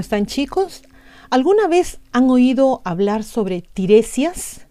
están chicos? ¿Alguna vez han oído hablar sobre Tiresias?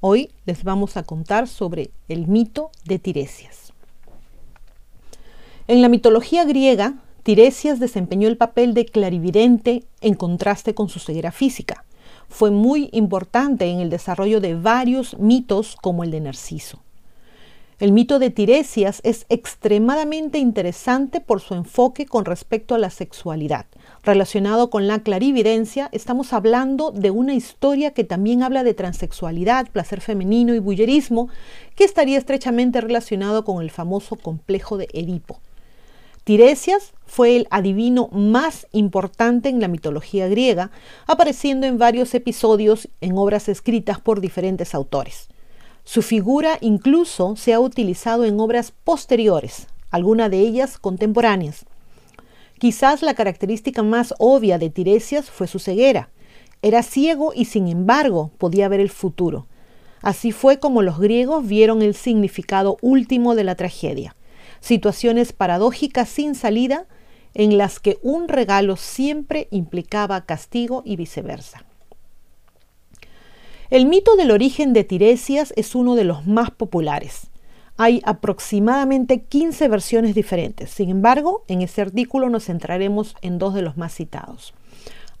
Hoy les vamos a contar sobre el mito de Tiresias. En la mitología griega, Tiresias desempeñó el papel de clarividente en contraste con su ceguera física. Fue muy importante en el desarrollo de varios mitos como el de Narciso. El mito de Tiresias es extremadamente interesante por su enfoque con respecto a la sexualidad. Relacionado con la clarividencia, estamos hablando de una historia que también habla de transexualidad, placer femenino y bullerismo, que estaría estrechamente relacionado con el famoso complejo de Edipo. Tiresias fue el adivino más importante en la mitología griega, apareciendo en varios episodios en obras escritas por diferentes autores. Su figura incluso se ha utilizado en obras posteriores, algunas de ellas contemporáneas. Quizás la característica más obvia de Tiresias fue su ceguera. Era ciego y sin embargo podía ver el futuro. Así fue como los griegos vieron el significado último de la tragedia. Situaciones paradójicas sin salida en las que un regalo siempre implicaba castigo y viceversa. El mito del origen de Tiresias es uno de los más populares. Hay aproximadamente 15 versiones diferentes. Sin embargo, en este artículo nos centraremos en dos de los más citados.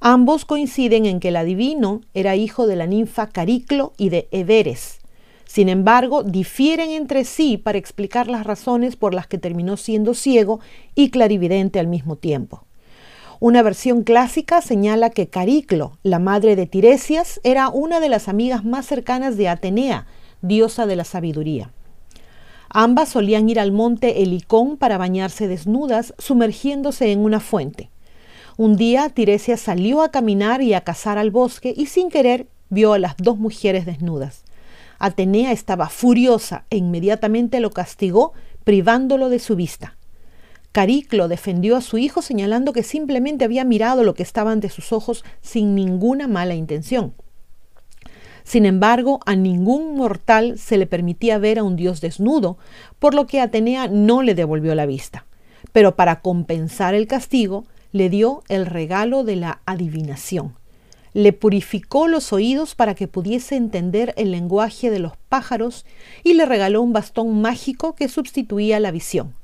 Ambos coinciden en que el adivino era hijo de la ninfa Cariclo y de Everes. Sin embargo, difieren entre sí para explicar las razones por las que terminó siendo ciego y clarividente al mismo tiempo. Una versión clásica señala que Cariclo, la madre de Tiresias, era una de las amigas más cercanas de Atenea, diosa de la sabiduría. Ambas solían ir al monte Helicón para bañarse desnudas, sumergiéndose en una fuente. Un día Tiresias salió a caminar y a cazar al bosque y sin querer vio a las dos mujeres desnudas. Atenea estaba furiosa e inmediatamente lo castigó privándolo de su vista. Cariclo defendió a su hijo señalando que simplemente había mirado lo que estaba ante sus ojos sin ninguna mala intención. Sin embargo, a ningún mortal se le permitía ver a un dios desnudo, por lo que Atenea no le devolvió la vista. Pero para compensar el castigo, le dio el regalo de la adivinación. Le purificó los oídos para que pudiese entender el lenguaje de los pájaros y le regaló un bastón mágico que sustituía la visión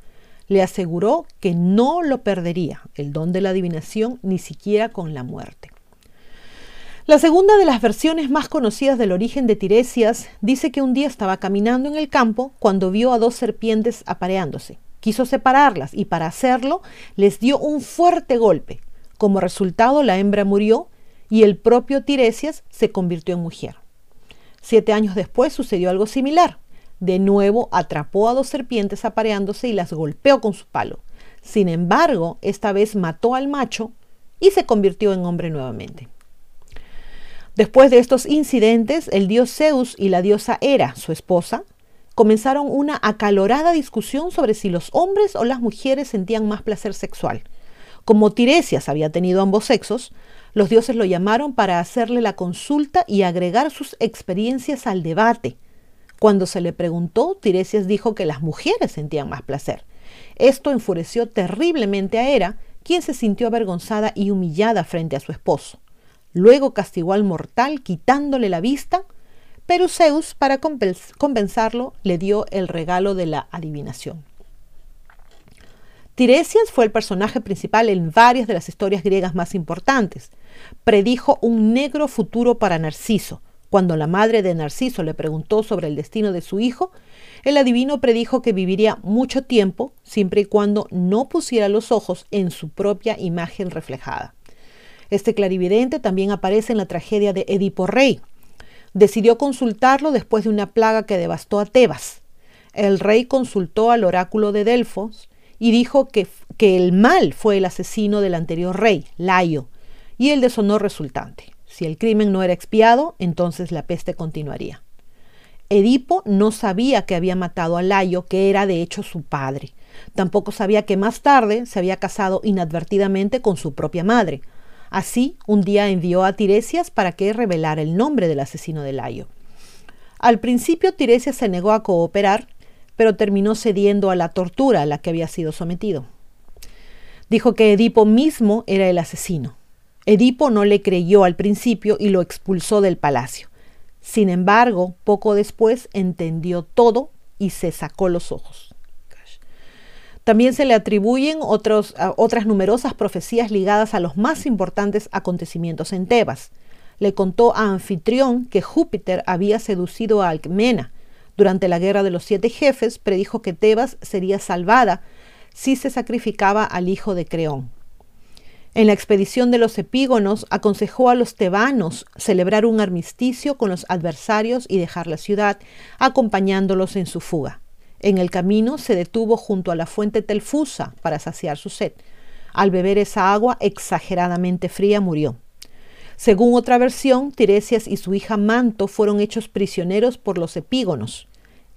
le aseguró que no lo perdería, el don de la adivinación, ni siquiera con la muerte. La segunda de las versiones más conocidas del origen de Tiresias dice que un día estaba caminando en el campo cuando vio a dos serpientes apareándose. Quiso separarlas y para hacerlo les dio un fuerte golpe. Como resultado la hembra murió y el propio Tiresias se convirtió en mujer. Siete años después sucedió algo similar. De nuevo atrapó a dos serpientes apareándose y las golpeó con su palo. Sin embargo, esta vez mató al macho y se convirtió en hombre nuevamente. Después de estos incidentes, el dios Zeus y la diosa Hera, su esposa, comenzaron una acalorada discusión sobre si los hombres o las mujeres sentían más placer sexual. Como Tiresias había tenido ambos sexos, los dioses lo llamaron para hacerle la consulta y agregar sus experiencias al debate. Cuando se le preguntó, Tiresias dijo que las mujeres sentían más placer. Esto enfureció terriblemente a Hera, quien se sintió avergonzada y humillada frente a su esposo. Luego castigó al mortal quitándole la vista, pero Zeus, para compensarlo, le dio el regalo de la adivinación. Tiresias fue el personaje principal en varias de las historias griegas más importantes. Predijo un negro futuro para Narciso, cuando la madre de Narciso le preguntó sobre el destino de su hijo, el adivino predijo que viviría mucho tiempo siempre y cuando no pusiera los ojos en su propia imagen reflejada. Este clarividente también aparece en la tragedia de Edipo Rey. Decidió consultarlo después de una plaga que devastó a Tebas. El rey consultó al oráculo de Delfos y dijo que, que el mal fue el asesino del anterior rey, Laio, y el deshonor resultante. Si el crimen no era expiado, entonces la peste continuaría. Edipo no sabía que había matado a Layo, que era de hecho su padre. Tampoco sabía que más tarde se había casado inadvertidamente con su propia madre. Así, un día envió a Tiresias para que revelara el nombre del asesino de Layo. Al principio Tiresias se negó a cooperar, pero terminó cediendo a la tortura a la que había sido sometido. Dijo que Edipo mismo era el asesino. Edipo no le creyó al principio y lo expulsó del palacio. Sin embargo, poco después entendió todo y se sacó los ojos. También se le atribuyen otros, otras numerosas profecías ligadas a los más importantes acontecimientos en Tebas. Le contó a Anfitrión que Júpiter había seducido a Alcmena. Durante la guerra de los siete jefes, predijo que Tebas sería salvada si se sacrificaba al hijo de Creón. En la expedición de los epígonos aconsejó a los tebanos celebrar un armisticio con los adversarios y dejar la ciudad, acompañándolos en su fuga. En el camino se detuvo junto a la fuente Telfusa para saciar su sed. Al beber esa agua exageradamente fría murió. Según otra versión, Tiresias y su hija Manto fueron hechos prisioneros por los epígonos.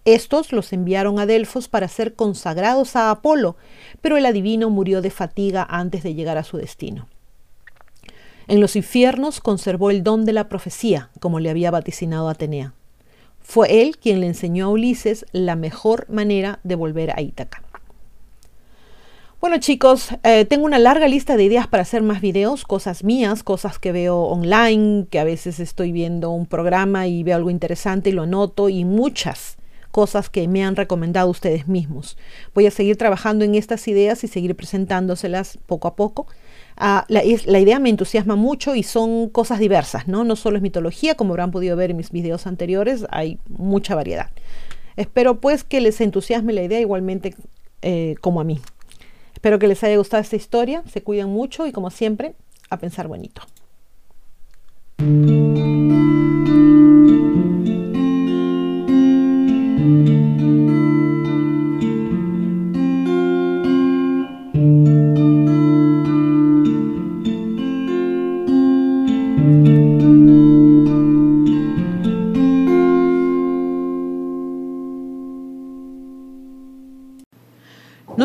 Estos los enviaron a Delfos para ser consagrados a Apolo, pero el adivino murió de fatiga antes de llegar a su destino. En los infiernos conservó el don de la profecía, como le había vaticinado Atenea. Fue él quien le enseñó a Ulises la mejor manera de volver a Ítaca. Bueno chicos, eh, tengo una larga lista de ideas para hacer más videos, cosas mías, cosas que veo online, que a veces estoy viendo un programa y veo algo interesante y lo anoto, y muchas cosas que me han recomendado ustedes mismos. Voy a seguir trabajando en estas ideas y seguir presentándoselas poco a poco. Ah, la, idea me entusiasma mucho y son cosas diversas, ¿no? No solo es mitología, como habrán podido ver en mis videos anteriores, hay mucha variedad. Espero pues que les entusiasme la idea igualmente eh, como a mí. Espero que les haya gustado esta historia, se cuiden mucho y como siempre, a pensar bonito.